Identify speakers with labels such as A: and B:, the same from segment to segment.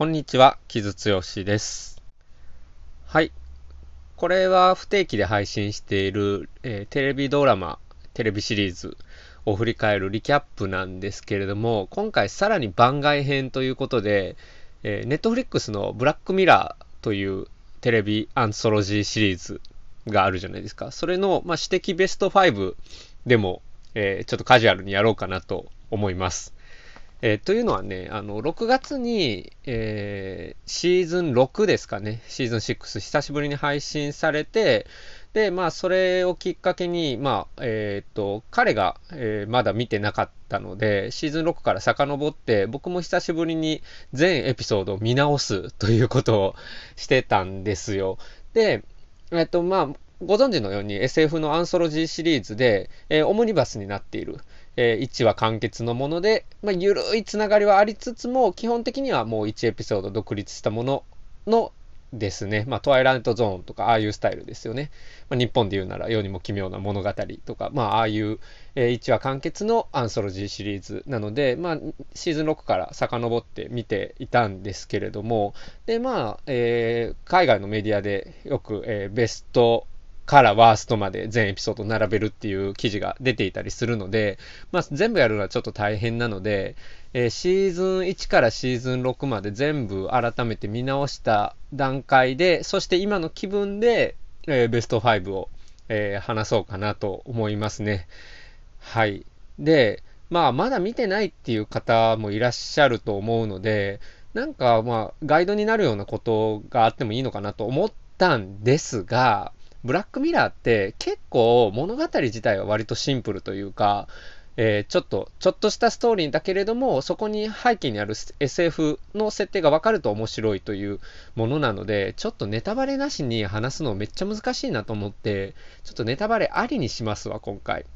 A: こんにちは、木津剛です。はい。これは不定期で配信している、えー、テレビドラマ、テレビシリーズを振り返るリキャップなんですけれども、今回さらに番外編ということで、えー、ネットフリックスのブラックミラーというテレビアンソロジーシリーズがあるじゃないですか。それの、まあ、指摘ベスト5でも、えー、ちょっとカジュアルにやろうかなと思います。えー、というのはね、あの、6月に、えー、シーズン6ですかね、シーズン6、久しぶりに配信されて、で、まあ、それをきっかけに、まあ、えっ、と、彼が、えー、まだ見てなかったので、シーズン6から遡って、僕も久しぶりに全エピソードを見直すということをしてたんですよ。で、えっ、と、まあ、ご存知のように SF のアンソロジーシリーズで、えー、オムニバスになっている。えー、1話完結のもので、まあ、ゆるいつながりはありつつも、基本的にはもう1エピソード独立したもののですね、まあ、トワイライトゾーンとか、ああいうスタイルですよね。まあ、日本で言うなら、世にも奇妙な物語とか、まあ、ああいう、えー、1話完結のアンソロジーシリーズなので、まあ、シーズン6から遡って見ていたんですけれども、で、まあ、えー、海外のメディアでよく、えー、ベストからワーストまで全エピソード並べるっていう記事が出ていたりするので、まあ、全部やるのはちょっと大変なので、えー、シーズン1からシーズン6まで全部改めて見直した段階で、そして今の気分で、えー、ベスト5を、えー、話そうかなと思いますね。はい。で、まあ、まだ見てないっていう方もいらっしゃると思うので、なんかまあ、ガイドになるようなことがあってもいいのかなと思ったんですが、ブラックミラーって結構物語自体は割とシンプルというか、えー、ちょっと、ちょっとしたストーリーだけれども、そこに背景にある SF の設定がわかると面白いというものなので、ちょっとネタバレなしに話すのめっちゃ難しいなと思って、ちょっとネタバレありにしますわ、今回。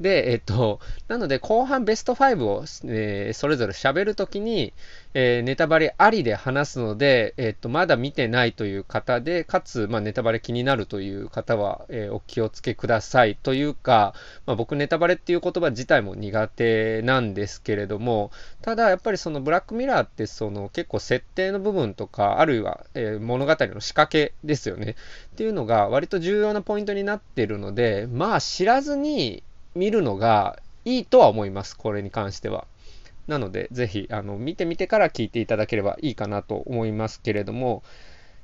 A: で、えっと、なので後半ベスト5を、えー、それぞれ喋るときに、えー、ネタバレありで話すので、えっと、まだ見てないという方で、かつ、まあ、ネタバレ気になるという方は、えー、お気をつけください。というか、まあ、僕ネタバレっていう言葉自体も苦手なんですけれども、ただやっぱりそのブラックミラーってその結構設定の部分とか、あるいは、え物語の仕掛けですよね。っていうのが割と重要なポイントになっているので、まあ知らずに、見るのがいいとは思います。これに関しては。なので、ぜひ、あの、見てみてから聞いていただければいいかなと思いますけれども、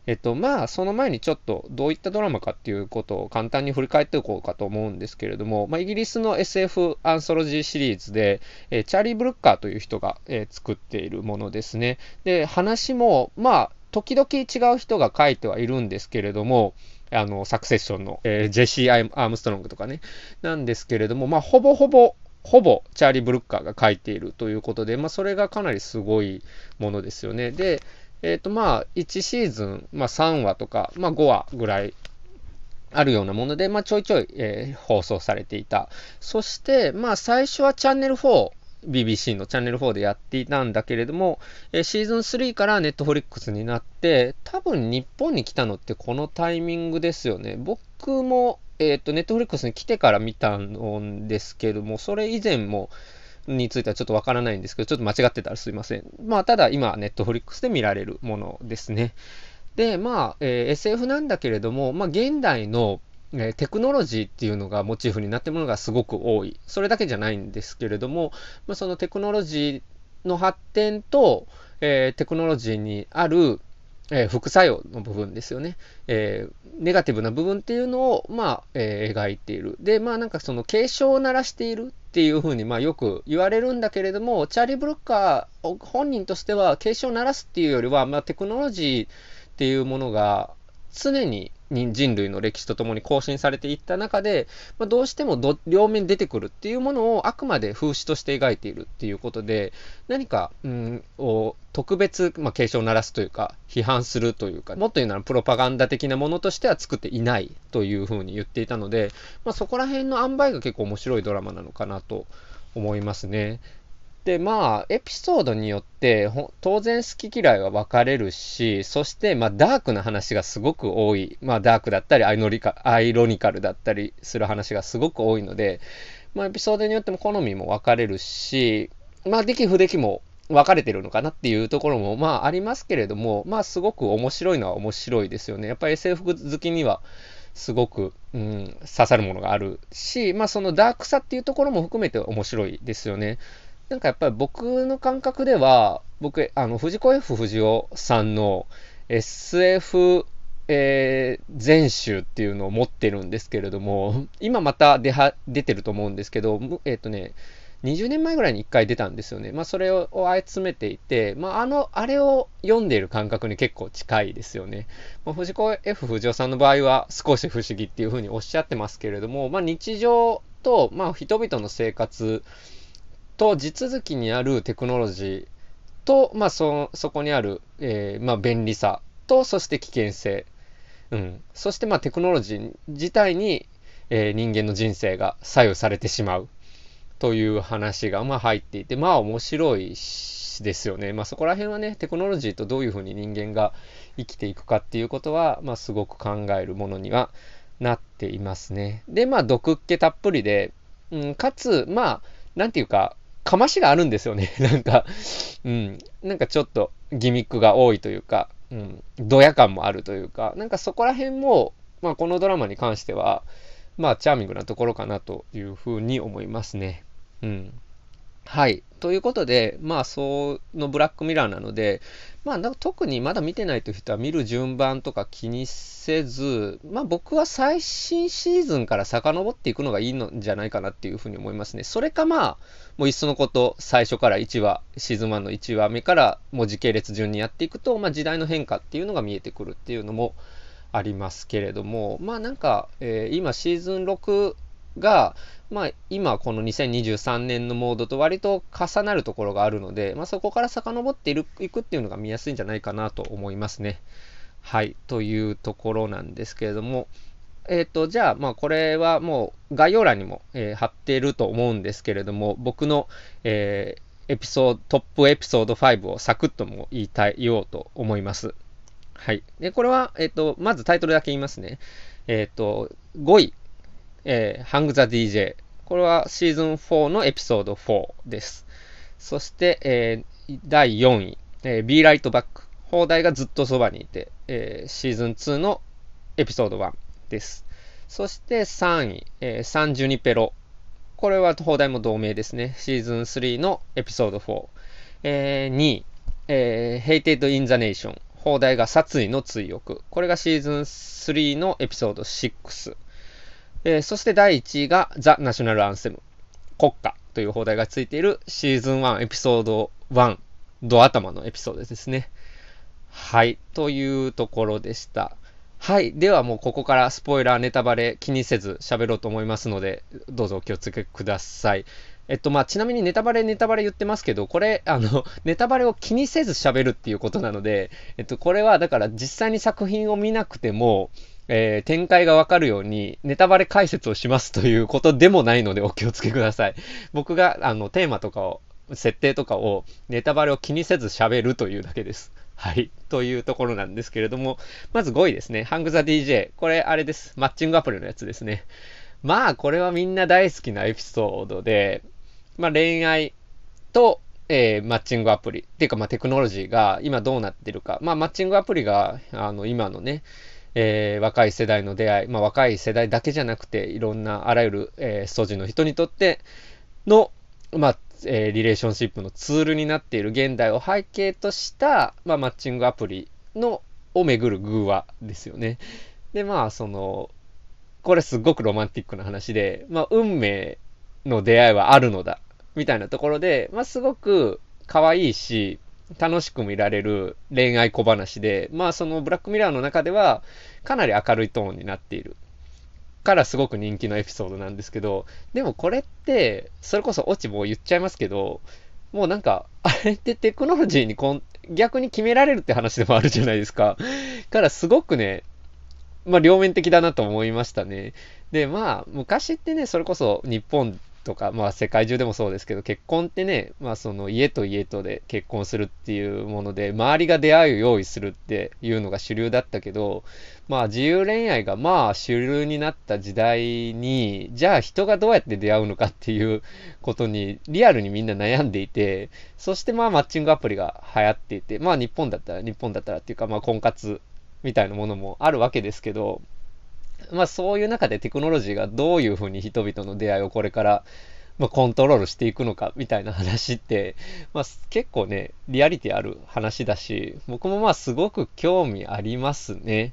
A: えっと、まあ、その前にちょっとどういったドラマかっていうことを簡単に振り返っておこうかと思うんですけれども、まあ、イギリスの SF アンソロジーシリーズで、え、チャーリー・ブルッカーという人が、えー、作っているものですね。で、話も、まあ、時々違う人が書いてはいるんですけれども、あの、サクセッションの、えー、ジェシー・アームストロングとかね、なんですけれども、まあ、ほぼほぼ、ほぼチャーリー・ブルッカーが書いているということで、まあ、それがかなりすごいものですよね。で、えっ、ー、と、まあ、1シーズン、まあ、3話とか、まあ、5話ぐらいあるようなもので、まあ、ちょいちょい、えー、放送されていた。そして、まあ、最初はチャンネル4 BBC のチャンネル4でやっていたんだけれども、えシーズン3からネットフリックスになって、多分日本に来たのってこのタイミングですよね。僕も、えっ、ー、と、ネットフリックスに来てから見たんですけども、それ以前も、についてはちょっとわからないんですけど、ちょっと間違ってたらすいません。まあ、ただ今、ネットフリックスで見られるものですね。で、まあ、えー、SF なんだけれども、まあ、現代のえテクノロジーっていうのがモチーフになってるものがすごく多い。それだけじゃないんですけれども、まあ、そのテクノロジーの発展と、えー、テクノロジーにある、えー、副作用の部分ですよね。えー、ネガティブな部分っていうのを、まあ、え描いている。で、まあなんかその警鐘を鳴らしているっていうふうに、まあよく言われるんだけれども、チャーリー・ブルッカー本人としては警鐘を鳴らすっていうよりは、まあテクノロジーっていうものが常に人類の歴史とともに更新されていった中で、まあ、どうしても両面出てくるっていうものをあくまで風刺として描いているっていうことで、何か、うん、を特別、まあ、警鐘を鳴らすというか、批判するというか、もっと言うならプロパガンダ的なものとしては作っていないというふうに言っていたので、まあ、そこら辺の塩梅が結構面白いドラマなのかなと思いますね。で、まあ、エピソードによって、当然好き嫌いは分かれるし、そして、まあ、ダークな話がすごく多い。まあ、ダークだったりアイノリカ、アイロニカルだったりする話がすごく多いので、まあ、エピソードによっても好みも分かれるし、まあ、出来不出来も分かれてるのかなっていうところも、まあありますけれども、まあすごく面白いのは面白いですよね。やっぱり SF 好きにはすごく、うん、刺さるものがあるし、まあそのダークさっていうところも含めて面白いですよね。なんかやっぱり僕の感覚では、僕、あの、藤子 F 不二雄さんの SF えー、全集っていうのを持ってるんですけれども、今また出は出てると思うんですけど、えっ、ー、とね、20年前ぐらいに1回出たんですよね。まあ、それを集めていて、まあ、あの、あれを読んでいる感覚に結構近いですよね。まあ、藤子 F 不二雄さんの場合は少し不思議っていうふうにおっしゃってますけれども、まあ、日常と、まあ、人々の生活と地続きにあるテクノロジーと、まあ、そ、そこにある、えー、まあ、便利さと、そして危険性。うん。そして、まあ、テクノロジー自体に、えー、人間の人生が左右されてしまう。という話が、まあ、入っていて、まあ、面白いですよね。まあ、そこら辺はね、テクノロジーとどういうふうに人間が生きていくかっていうことは、まあ、すごく考えるものにはなっていますね。で、まあ、毒っ気たっぷりで、うん、かつ、まあ、なんていうか、かましがあるんですよね。なんか、うん、なんかちょっとギミックが多いというか、うん、ドヤ感もあるというか、なんかそこら辺も、まあ、このドラマに関しては、まあ、チャーミングなところかなというふうに思いますね。うん。はい。ということで、まあ、そのブラックミラーなので、まあ、特にまだ見てないという人は見る順番とか気にせず、まあ、僕は最新シーズンから遡っていくのがいいのじゃないかなっていうふうに思いますね。それかまあ、もういっそのこと、最初から1話、シーズン1の1話目からもう時系列順にやっていくと、まあ、時代の変化っていうのが見えてくるっていうのもありますけれども、まあなんか、えー、今シーズン6が、まあ、今この2023年のモードと割と重なるところがあるので、まあ、そこから遡っているいくっていうのが見やすいんじゃないかなと思いますね。はい、というところなんですけれども、えっ、ー、と、じゃあ、まあ、これはもう概要欄にも、えー、貼っていると思うんですけれども、僕の、えー、エピソード、トップエピソード5をサクッとも言いたい、言おうと思います。はい。で、これは、えっ、と、まずタイトルだけ言いますね。えっ、と、5位、えー、ハング・ザ・ DJ。これはシーズン4のエピソード4です。そして、えー、第4位、えー、Be Right Back。放題がずっとそばにいて、えー、シーズン2のエピソード1です。そして3位、えー、サンジュニペロ。これは放題も同名ですね。シーズン3のエピソード4。えー、2位、えー、Hated in the Nation。放題が殺意の追憶。これがシーズン3のエピソード6。えー、そして第1位がザ・ナショナル・アンセム。国歌という放題がついているシーズン1エピソード1ド頭のエピソードですね。はい。というところでした。はい。ではもうここからスポイラー、ネタバレ気にせず喋ろうと思いますので、どうぞお気をつけください。えっと、まあ、ちなみにネタバレ、ネタバレ言ってますけど、これ、あの、ネタバレを気にせず喋るっていうことなので、えっと、これはだから実際に作品を見なくても、えー、展開がわかるようにネタバレ解説をしますということでもないのでお気をつけください。僕があのテーマとかを、設定とかをネタバレを気にせず喋るというだけです。はい。というところなんですけれども、まず5位ですね。ハングザ DJ。これあれです。マッチングアプリのやつですね。まあ、これはみんな大好きなエピソードで、まあ恋愛と、えー、マッチングアプリ。っていうか、まあテクノロジーが今どうなってるか。まあマッチングアプリが、あの、今のね、えー、若い世代の出会い、まあ、若い世代だけじゃなくて、いろんなあらゆる、えー、素地の人にとっての、まあ、えー、リレーションシップのツールになっている現代を背景とした、まあ、マッチングアプリの、をめぐる偶話ですよね。で、まあ、その、これすごくロマンティックな話で、まあ、運命の出会いはあるのだ、みたいなところで、まあ、すごく可愛いし、楽しく見られる恋愛小話で、まあそのブラックミラーの中ではかなり明るいトーンになっているからすごく人気のエピソードなんですけど、でもこれって、それこそオチも言っちゃいますけど、もうなんか、あれってテクノロジーにこん逆に決められるって話でもあるじゃないですか。からすごくね、まあ両面的だなと思いましたね。で、まあ昔ってね、それこそ日本とか、まあ世界中でもそうですけど、結婚ってね、まあその家と家とで結婚するっていうもので、周りが出会いを用意するっていうのが主流だったけど、まあ自由恋愛がまあ主流になった時代に、じゃあ人がどうやって出会うのかっていう ことにリアルにみんな悩んでいて、そしてまあマッチングアプリが流行っていて、まあ日本だったら、日本だったらっていうかまあ婚活みたいなものもあるわけですけど、まあそういう中でテクノロジーがどういうふうに人々の出会いをこれから、まあ、コントロールしていくのかみたいな話って、まあ結構ね、リアリティある話だし、僕もまあすごく興味ありますね。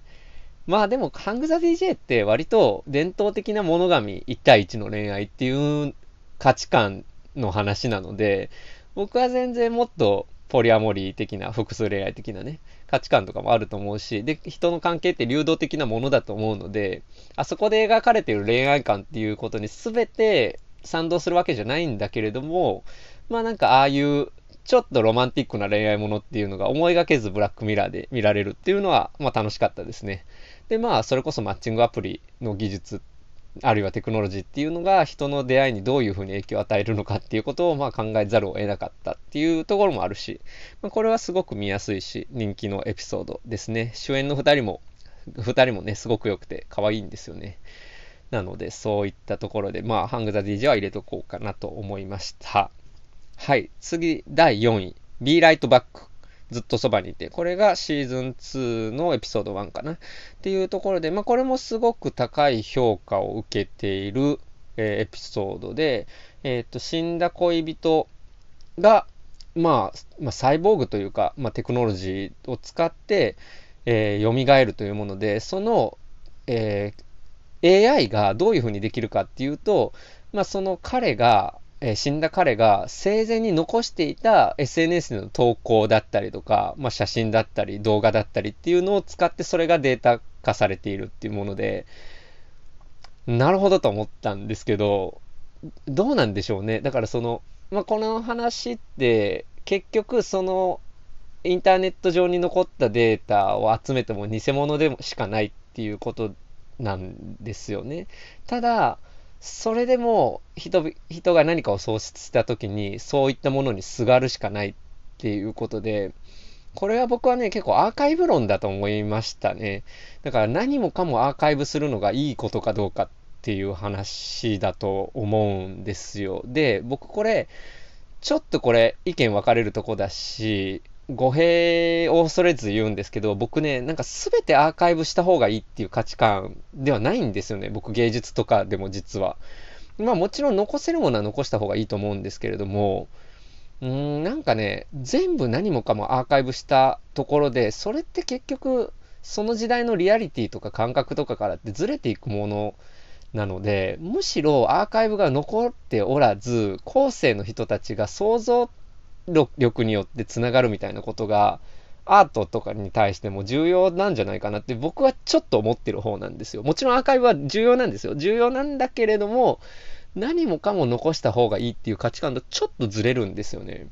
A: まあでも、ハングザ DJ って割と伝統的な物神1対1の恋愛っていう価値観の話なので、僕は全然もっとポリアモリー的な、複数恋愛的なね、価値観とかもあると思うし、で、人の関係って流動的なものだと思うので、あそこで描かれてる恋愛観っていうことに全て賛同するわけじゃないんだけれども、まあなんかああいうちょっとロマンティックな恋愛ものっていうのが思いがけずブラックミラーで見られるっていうのは、まあ楽しかったですね。で、まあそれこそマッチングアプリの技術あるいはテクノロジーっていうのが人の出会いにどういうふうに影響を与えるのかっていうことをまあ考えざるを得なかったっていうところもあるし、まあ、これはすごく見やすいし人気のエピソードですね。主演の2人も、2人もね、すごく良くて可愛いんですよね。なので、そういったところで、まあ、ハングザ DJ は入れとこうかなと思いました。はい。次、第4位。Be Right Back。ずっとそばにいて、これがシーズン2のエピソード1かな。っていうところで、まあこれもすごく高い評価を受けている、えー、エピソードで、えっ、と、死んだ恋人が、まあ、まあ、サイボーグというか、まあ、テクノロジーを使って、えー、蘇るというもので、その、えー、AI がどういうふうにできるかっていうと、まあ、その彼が、え死んだ彼が生前に残していた SNS の投稿だったりとか、まあ、写真だったり動画だったりっていうのを使ってそれがデータ化されているっていうもので、なるほどと思ったんですけど、どうなんでしょうね。だからその、まあ、この話って結局そのインターネット上に残ったデータを集めても偽物でもしかないっていうことなんですよね。ただ、それでも人人が何かを喪失した時にそういったものにすがるしかないっていうことでこれは僕はね結構アーカイブ論だと思いましたね。だから何もかもアーカイブするのがいいことかどうかっていう話だと思うんですよ。で僕これちょっとこれ意見分かれるとこだし語弊を恐れず言うんですけど、僕ね、なんか全てアーカイブした方がいいっていう価値観ではないんですよね。僕芸術とかでも実は。まあもちろん残せるものは残した方がいいと思うんですけれども、うん、なんかね、全部何もかもアーカイブしたところで、それって結局、その時代のリアリティとか感覚とかからってずれていくものなので、むしろアーカイブが残っておらず、後世の人たちが想像って力によってつながるみたいなことが、アートとかに対しても重要なんじゃないかなって僕はちょっと思ってる方なんですよ。もちろんアーカイブは重要なんですよ。重要なんだけれども、何もかも残した方がいいっていう価値観とちょっとずれるんですよね。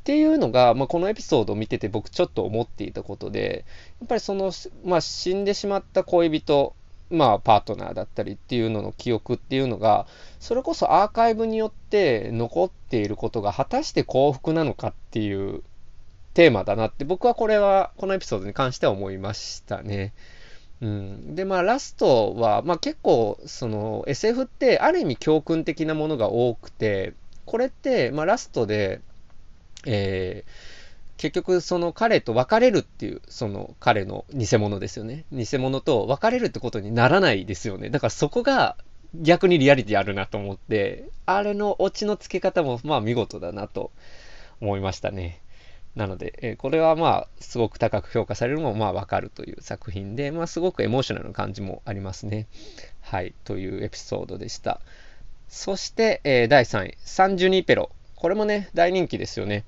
A: っていうのが、まあ、このエピソードを見てて僕ちょっと思っていたことで、やっぱりその、まあ、死んでしまった恋人まあ、パートナーだったりっていうのの記憶っていうのが、それこそアーカイブによって残っていることが果たして幸福なのかっていうテーマだなって僕はこれは、このエピソードに関しては思いましたね。うん、で、まあ、ラストは、まあ結構、その SF ってある意味教訓的なものが多くて、これって、まあラストで、えー、結局その彼と別れるっていう、その彼の偽物ですよね。偽物と別れるってことにならないですよね。だからそこが逆にリアリティあるなと思って、あれのオチの付け方もまあ見事だなと思いましたね。なので、えこれはまあ、すごく高く評価されるのもまあわかるという作品で、まあすごくエモーショナルな感じもありますね。はい、というエピソードでした。そして、えー、第3位、サンジュニーペロ。これもね、大人気ですよね。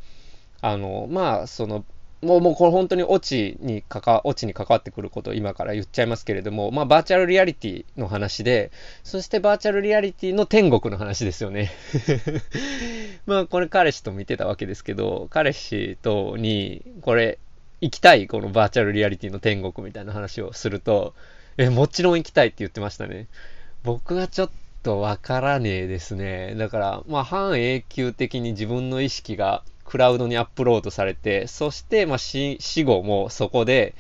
A: あの、まあ、その、もう、もうこれ本当にオチに関わ、オチに関わってくることを今から言っちゃいますけれども、まあ、バーチャルリアリティの話で、そしてバーチャルリアリティの天国の話ですよね。まあ、これ彼氏と見てたわけですけど、彼氏とに、これ、行きたい、このバーチャルリアリティの天国みたいな話をすると、え、もちろん行きたいって言ってましたね。僕はちょっととわからねえですね。だから、まあ、半永久的に自分の意識がクラウドにアップロードされて、そして、まあ、死後もそこで、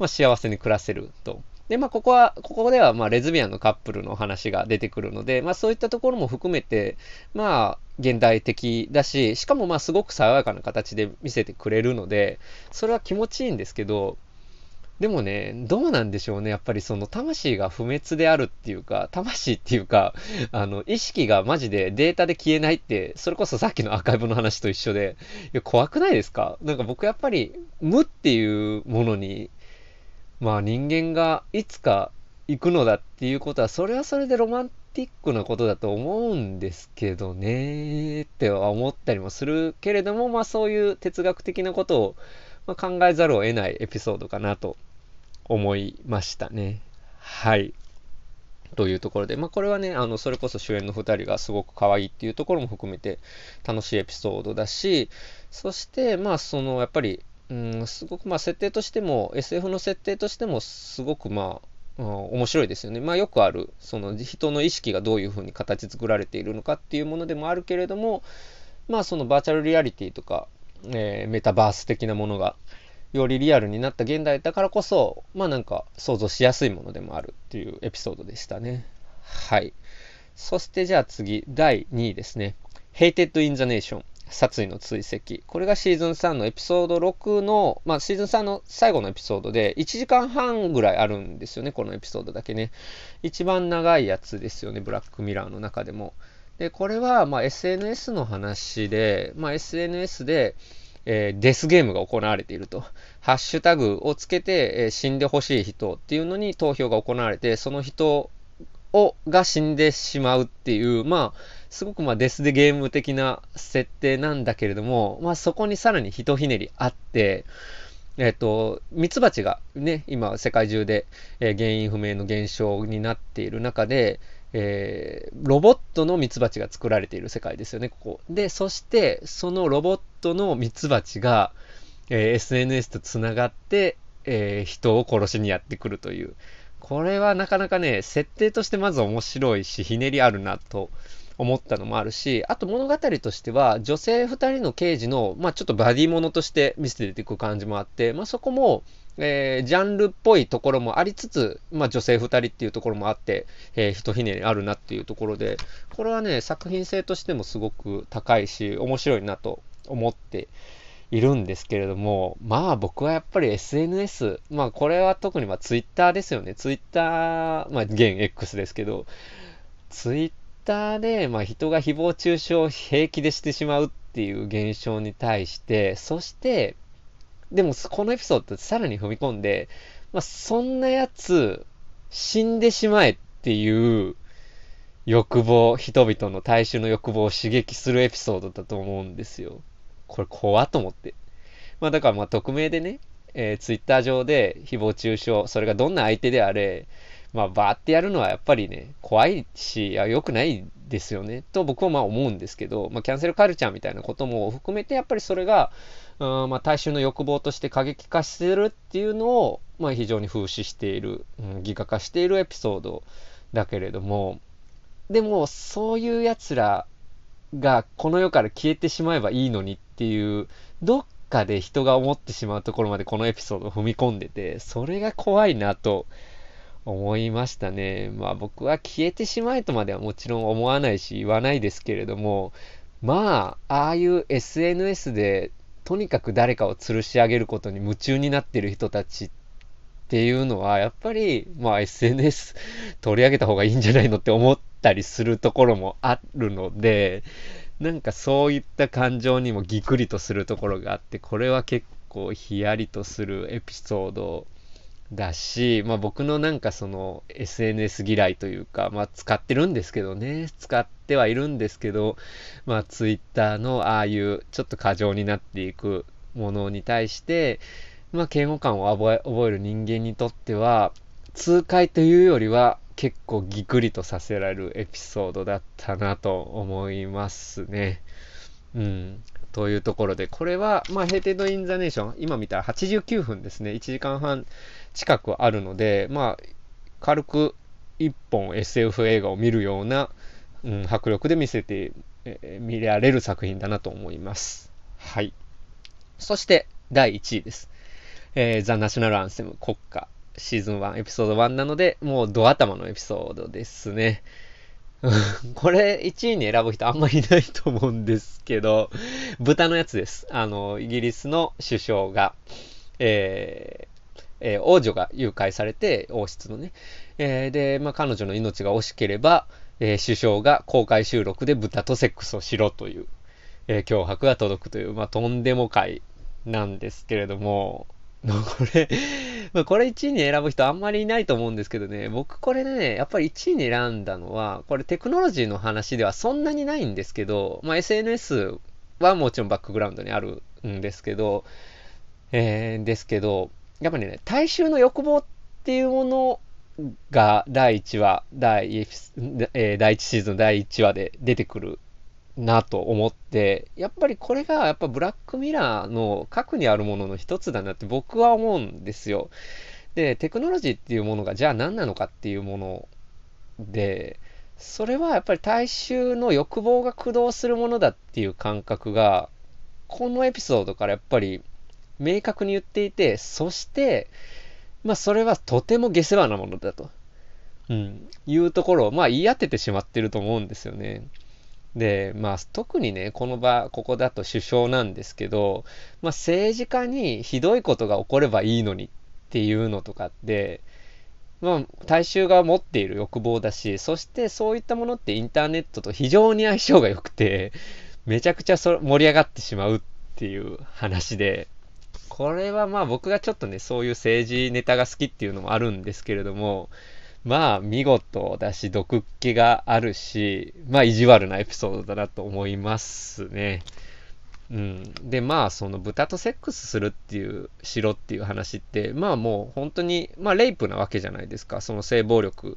A: まあ、幸せに暮らせると。で、まあ、ここは、ここでは、まあ、レズビアンのカップルの話が出てくるので、まあ、そういったところも含めて、まあ、現代的だし、しかも、まあ、すごく爽やかな形で見せてくれるので、それは気持ちいいんですけど、でもね、どうなんでしょうね。やっぱりその魂が不滅であるっていうか、魂っていうか、あの、意識がマジでデータで消えないって、それこそさっきのアーカイブの話と一緒で、いや、怖くないですか？なんか僕やっぱり、無っていうものに、まあ人間がいつか行くのだっていうことは、それはそれでロマンティックなことだと思うんですけどね、っては思ったりもするけれども、まあそういう哲学的なことを、ま考えざるを得ないエピソードかなと思いましたね。はい。というところで、まあ、これはね、あの、それこそ主演の2人がすごく可愛いっていうところも含めて楽しいエピソードだし、そして、まあ、その、やっぱり、うん、すごく、まあ、設定としても、SF の設定としても、すごく、まあ、うん、面白いですよね。まあ、よくある、その、人の意識がどういうふうに形作られているのかっていうものでもあるけれども、まあ、そのバーチャルリアリティとか、えー、メタバース的なものが、よりリアルになった現代だからこそ、まあなんか想像しやすいものでもあるっていうエピソードでしたね。はい。そしてじゃあ次、第2位ですね。Hated in the Nation。殺意の追跡。これがシーズン3のエピソード6の、まあシーズン3の最後のエピソードで、1時間半ぐらいあるんですよね、このエピソードだけね。一番長いやつですよね、ブラックミラーの中でも。で、これは、ま SNS の話で、まあ SNS で、えー、デスゲームが行われていると。ハッシュタグをつけて、えー、死んでほしい人っていうのに投票が行われて、その人を、が死んでしまうっていう、まあ、すごくまあデスでゲーム的な設定なんだけれども、まあそこにさらにひとひねりあって、えっ、ー、と、ミツバチがね、今世界中で、えー、原因不明の現象になっている中で、えー、ロボットのミツバチが作られている世界ですよね、ここ。で、そして、そのロボットのミツバチが、えー、SNS とつながって、えー、人を殺しにやってくるという。これはなかなかね、設定としてまず面白いし、ひねりあるなと思ったのもあるし、あと物語としては、女性二人の刑事の、まあちょっとバディものとして見せていく感じもあって、まあそこも、えー、ジャンルっぽいところもありつつ、まあ女性二人っていうところもあって、えー、ひとひねりあるなっていうところで、これはね、作品性としてもすごく高いし、面白いなと思っているんですけれども、まあ僕はやっぱり SNS、まあこれは特にまあ Twitter ですよね。Twitter、まあ現 X ですけど、Twitter でまあ人が誹謗中傷を平気でしてしまうっていう現象に対して、そして、でも、このエピソードってさらに踏み込んで、まあ、そんなやつ、死んでしまえっていう欲望、人々の大衆の欲望を刺激するエピソードだと思うんですよ。これ怖っと思って。まあだからまあ匿名でね、えー、ツイッター上で誹謗中傷、それがどんな相手であれ、まあバーってやるのはやっぱりね、怖いし、良くないですよね、と僕はまあ思うんですけど、まあキャンセルカルチャーみたいなことも含めて、やっぱりそれが、うんまあ、大衆の欲望として過激化してるっていうのを、まあ、非常に風刺している、うん、ギガ化しているエピソードだけれども、でも、そういう奴らがこの世から消えてしまえばいいのにっていう、どっかで人が思ってしまうところまでこのエピソード踏み込んでて、それが怖いなと思いましたね。まあ僕は消えてしまえとまではもちろん思わないし言わないですけれども、まあ、ああいう SNS でとにかく誰かを吊るし上げることに夢中になってる人たちっていうのは、やっぱり、まあ SNS 取り上げた方がいいんじゃないのって思ったりするところもあるので、なんかそういった感情にもぎくりとするところがあって、これは結構ヒヤリとするエピソードだし、まあ僕のなんかその SNS 嫌いというか、まあ使ってるんですけどね、使ってはいるんですけど、まあ Twitter のああいうちょっと過剰になっていくものに対して、まあ嫌悪感を覚え覚える人間にとっては、痛快というよりは結構ギクリとさせられるエピソードだったなと思いますね。うん。というところで、これは、まあ、 Hated in the Nation、今見たら89分ですね。1時間半近くあるので、まあ、軽く1本 SF 映画を見るようなうん、迫力で見せて、えー、見られる作品だなと思います。はい。そして、第1位です。えー、ザ・ナショナル・アンセム国歌シーズン1エピソード1なので、もうド頭のエピソードですね。これ1位に選ぶ人あんまりいないと思うんですけど、豚のやつです。あの、イギリスの首相が、えーえー、王女が誘拐されて、王室のね。えー、で、まあ、彼女の命が惜しければ、えー、首相が公開収録で豚とセックスをしろという、え脅迫が届くという、まあ、とんでも回なんですけれども、これ、まあ、これ1位に選ぶ人あんまりいないと思うんですけどね、僕これね、やっぱり1位に選んだのは、これテクノロジーの話ではそんなにないんですけど、まあ、SNS はもちろんバックグラウンドにあるんですけど、えー、ですけど、やっぱりね、大衆の欲望っていうものが第1話、第えー、第1シーズン第1話で出てくるなと思って、やっぱりこれがやっぱブラックミラーの核にあるものの一つだなって僕は思うんですよ。で、テクノロジーっていうものがじゃあ何なのかっていうもので、それはやっぱり大衆の欲望が駆動するものだっていう感覚が、このエピソードからやっぱり明確に言っていて、そして、まあそれはとても下世話なものだと、うん、いうところを、まあ言い当ててしまってると思うんですよね。で、まあ、特にね、この場、ここだと首相なんですけど、まあ、政治家にひどいことが起こればいいのにっていうのとかって、まあ、大衆が持っている欲望だし、そしてそういったものってインターネットと非常に相性が良くて、めちゃくちゃそ盛り上がってしまうっていう話で、これはまあ僕がちょっとね、そういう政治ネタが好きっていうのもあるんですけれども、まあ見事だし、毒気があるし、まあ意地悪なエピソードだなと思いますね。うん。で、まあその豚とセックスするっていう、しろっていう話って、まあもう本当に、まあレイプなわけじゃないですか。その性暴力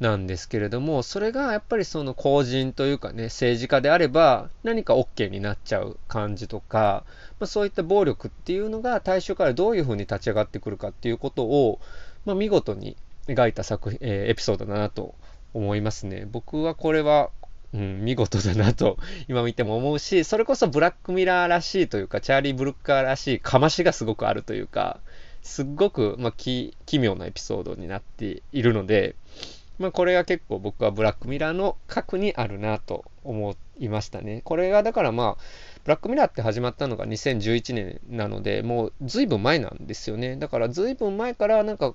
A: なんですけれども、それがやっぱりその公人というかね、政治家であれば何か OK になっちゃう感じとか、まあ、そういった暴力っていうのが大衆からどういうふうに立ち上がってくるかっていうことを、まあ、見事に描いた作品、えー、エピソードだなと思いますね。僕はこれは、うん、見事だなと 今見ても思うし、それこそブラックミラーらしいというか、チャーリー・ブルッカーらしいかましがすごくあるというか、すっごく、まあ、奇妙なエピソードになっているので、まあ、これが結構僕はブラックミラーの核にあるなと思いましたね。これがだからまあ、ブラックミラーって始まったのが2011年なので、もう随分前なんですよね。だから随分前からなんか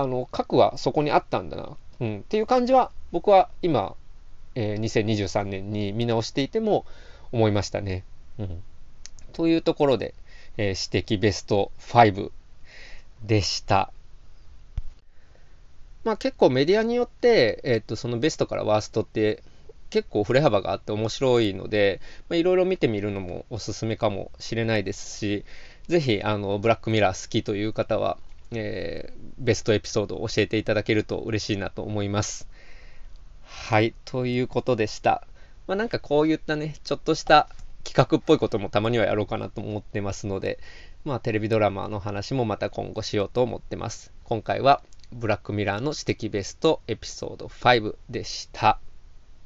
A: あの、核はそこにあったんだな、うん、っていう感じは、僕は今、えー、2023年に見直していても思いましたね。うん、というところで、えー、指摘ベスト5でした。まあ結構メディアによって、えっ、ー、と、そのベストからワーストって結構振れ幅があって面白いので、いろいろ見てみるのもおすすめかもしれないですし、ぜひ、あの、ブラックミラー好きという方は、えー、ベストエピソードを教えていただけると嬉しいなと思います。はい、ということでした。まあ、なんかこういったね、ちょっとした企画っぽいこともたまにはやろうかなと思ってますので、まあテレビドラマの話もまた今後しようと思ってます。今回はブラックミラーの指摘ベストエピソード5でした。